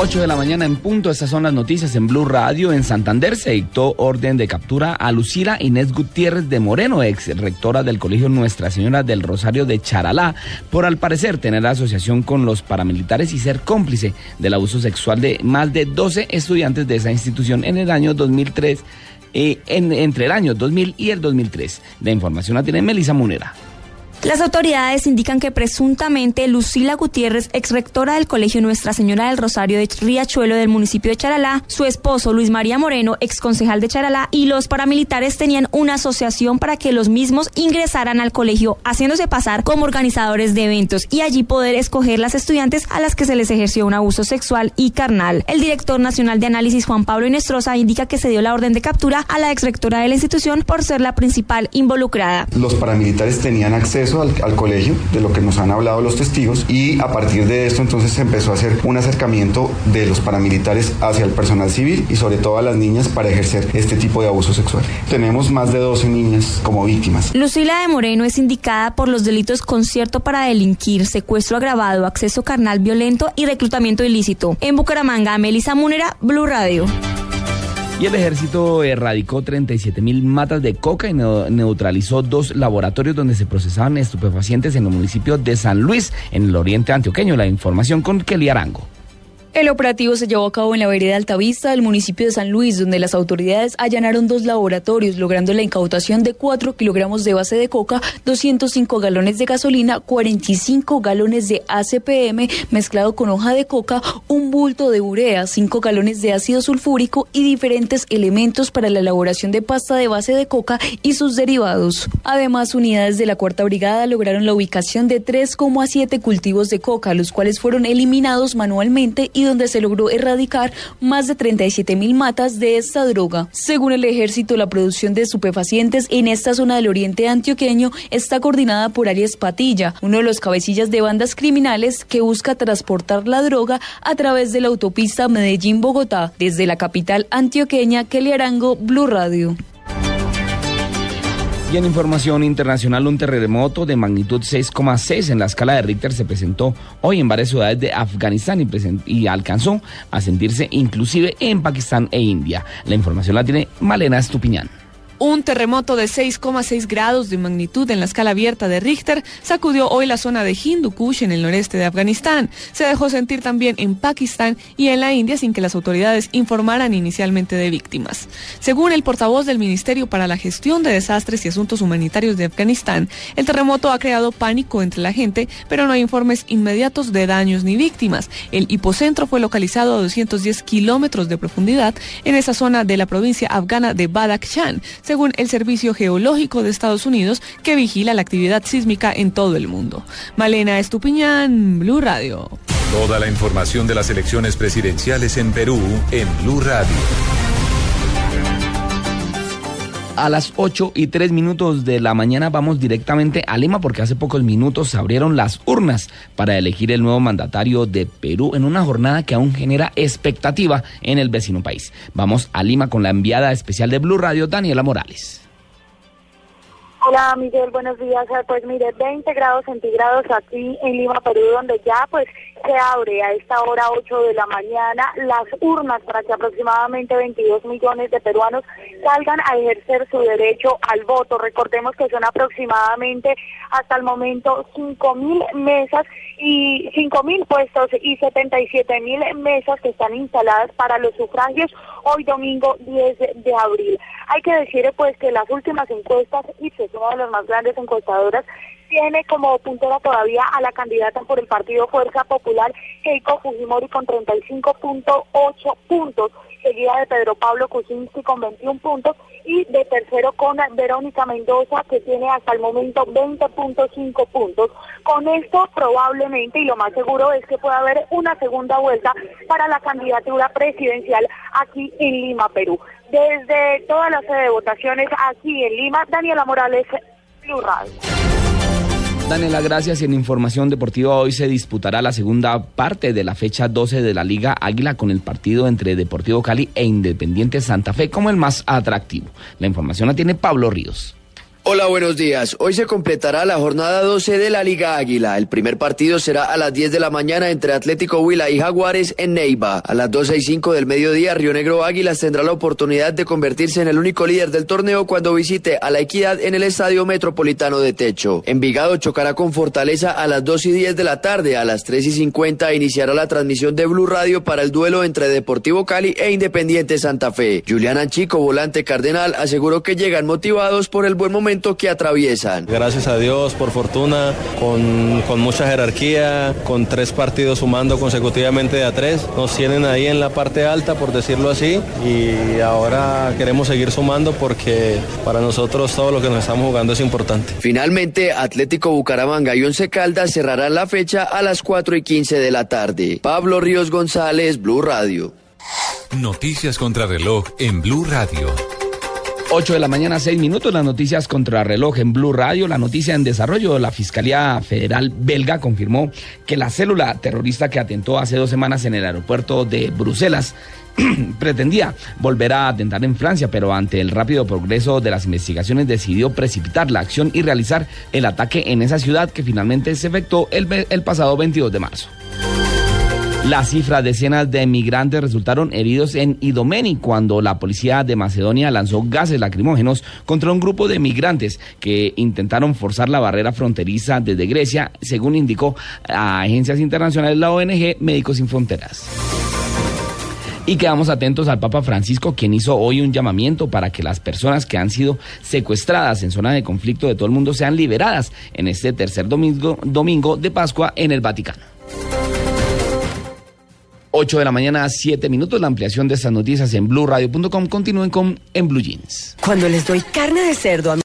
8 de la mañana en punto, estas son las noticias en Blue Radio. En Santander se dictó orden de captura a Lucila Inés Gutiérrez de Moreno, ex rectora del Colegio Nuestra Señora del Rosario de Charalá, por al parecer tener asociación con los paramilitares y ser cómplice del abuso sexual de más de 12 estudiantes de esa institución en el año 2003, eh, entre el año 2000 y el 2003. La información la tiene Melisa Munera. Las autoridades indican que presuntamente Lucila Gutiérrez, ex rectora del Colegio Nuestra Señora del Rosario de Riachuelo del municipio de Charalá, su esposo Luis María Moreno, ex concejal de Charalá, y los paramilitares tenían una asociación para que los mismos ingresaran al colegio, haciéndose pasar como organizadores de eventos y allí poder escoger las estudiantes a las que se les ejerció un abuso sexual y carnal. El director nacional de análisis Juan Pablo Inestrosa indica que se dio la orden de captura a la ex rectora de la institución por ser la principal involucrada. Los paramilitares tenían acceso al, colegio, de lo que nos han hablado los testigos, y a partir de esto entonces se empezó a hacer un acercamiento de los paramilitares hacia el personal civil y sobre todo a las niñas para ejercer este tipo de abuso sexual. Tenemos más de 12 niñas como víctimas. Lucila de Moreno es indicada por los delitos concierto para delinquir, secuestro agravado, acceso carnal violento y reclutamiento ilícito. En Bucaramanga, Melissa Munera, Blue Radio. Y el ejército erradicó 37 mil matas de coca y neutralizó dos laboratorios donde se procesaban estupefacientes en el municipio de San Luis, en el oriente antioqueño. La información con Kelly Arango. El operativo se llevó a cabo en la vereda Altavista del municipio de San Luis, donde las autoridades allanaron dos laboratorios, logrando la incautación de 4 kilogramos de base de coca, 205 galones de gasolina, 45 galones de ACPM mezclado con hoja de coca, un bulto de urea, 5 galones de ácido sulfúrico y diferentes elementos para la elaboración de pasta de base de coca y sus derivados. Además, unidades de la Cuarta Brigada lograron la ubicación de 3,7 cultivos de coca, los cuales fueron eliminados manualmente donde se logró erradicar más de 37 mil matas de esta droga. Según el ejército, la producción de estupefacientes en esta zona del oriente antioqueño está coordinada por Arias Patilla, uno de los cabecillas de bandas criminales que busca transportar la droga a través de la autopista Medellín-Bogotá. Desde la capital antioqueña, Kelly Arango, Blue Radio. Y en información internacional, un terremoto de magnitud 6,6 en la escala de Richter se presentó hoy en varias ciudades de Afganistán y, y, alcanzó a sentirse inclusive en Pakistán e India. La información la tiene Malena Estupiñán. Un terremoto de 6,6 grados de magnitud en la escala abierta de Richter sacudió hoy la zona de Hindu Kush en el noreste de Afganistán. Se dejó sentir también en Pakistán y en la India sin que las autoridades informaran inicialmente de víctimas. Según el portavoz del Ministerio para la Gestión de Desastres y Asuntos Humanitarios de Afganistán, el terremoto ha creado pánico entre la gente, pero no hay informes inmediatos de daños ni víctimas. El hipocentro fue localizado a 210 kilómetros de profundidad en esa zona de la provincia afgana de Badakhshan según el Servicio Geológico de Estados Unidos, que vigila la actividad sísmica en todo el mundo. Malena Estupiñán, Blue Radio. Toda la información de las elecciones presidenciales en Perú en Blue Radio a las 8 y 3 minutos de la mañana vamos directamente a Lima porque hace pocos minutos se abrieron las urnas para elegir el nuevo mandatario de Perú en una jornada que aún genera expectativa en el vecino país. Vamos a Lima con la enviada especial de Blue Radio, Daniela Morales. Hola Miguel, buenos días. Pues mire, 20 grados centígrados aquí en Lima, Perú, donde ya pues se abre a esta hora 8 de la mañana las urnas para que aproximadamente 22 millones de peruanos salgan a ejercer su derecho al voto. Recordemos que son aproximadamente hasta el momento 5 mil mesas y 5 mil puestos y 77 mil mesas que están instaladas para los sufragios hoy domingo 10 de abril. Hay que decir pues que las últimas encuestas, y es una de las más grandes encuestadoras, tiene como puntera todavía a la candidata por el Partido Fuerza Popular, Keiko Fujimori, con 35.8 puntos, seguida de Pedro Pablo Kuczynski con 21 puntos y de tercero con Verónica Mendoza, que tiene hasta el momento 20.5 puntos. Con esto probablemente, y lo más seguro es que pueda haber una segunda vuelta para la candidatura presidencial aquí en Lima, Perú. Desde toda la sede de votaciones aquí en Lima, Daniela Morales, Plural. Daniela, gracias. En información deportiva hoy se disputará la segunda parte de la fecha 12 de la Liga Águila con el partido entre Deportivo Cali e Independiente Santa Fe como el más atractivo. La información la tiene Pablo Ríos. Hola, buenos días. Hoy se completará la jornada 12 de la Liga Águila. El primer partido será a las 10 de la mañana entre Atlético Huila y Jaguares en Neiva. A las 12 y 5 del mediodía, Río Negro Águilas tendrá la oportunidad de convertirse en el único líder del torneo cuando visite a la Equidad en el Estadio Metropolitano de Techo. Envigado chocará con Fortaleza a las 2 y 10 de la tarde. A las 3 y 50 iniciará la transmisión de Blue Radio para el duelo entre Deportivo Cali e Independiente Santa Fe. Juliana Chico, volante cardenal, aseguró que llegan motivados por el buen momento que atraviesan. Gracias a Dios, por fortuna, con, con mucha jerarquía, con tres partidos sumando consecutivamente de a tres. Nos tienen ahí en la parte alta, por decirlo así, y ahora queremos seguir sumando porque para nosotros todo lo que nos estamos jugando es importante. Finalmente, Atlético Bucaramanga y Once Caldas cerrarán la fecha a las 4 y 15 de la tarde. Pablo Ríos González, Blue Radio. Noticias contra reloj en Blue Radio. 8 de la mañana, 6 minutos, las noticias contra reloj en Blue Radio. La noticia en desarrollo, la Fiscalía Federal belga confirmó que la célula terrorista que atentó hace dos semanas en el aeropuerto de Bruselas pretendía volver a atentar en Francia, pero ante el rápido progreso de las investigaciones decidió precipitar la acción y realizar el ataque en esa ciudad que finalmente se efectuó el, el pasado 22 de marzo. La cifra de decenas de migrantes resultaron heridos en Idomeni cuando la policía de Macedonia lanzó gases lacrimógenos contra un grupo de migrantes que intentaron forzar la barrera fronteriza desde Grecia, según indicó a agencias internacionales la ONG Médicos Sin Fronteras. Y quedamos atentos al Papa Francisco, quien hizo hoy un llamamiento para que las personas que han sido secuestradas en zona de conflicto de todo el mundo sean liberadas en este tercer domingo, domingo de Pascua en el Vaticano. 8 de la mañana, 7 minutos. La ampliación de estas noticias en blueradio.com. Continúen con En Blue Jeans. Cuando les doy carne de cerdo a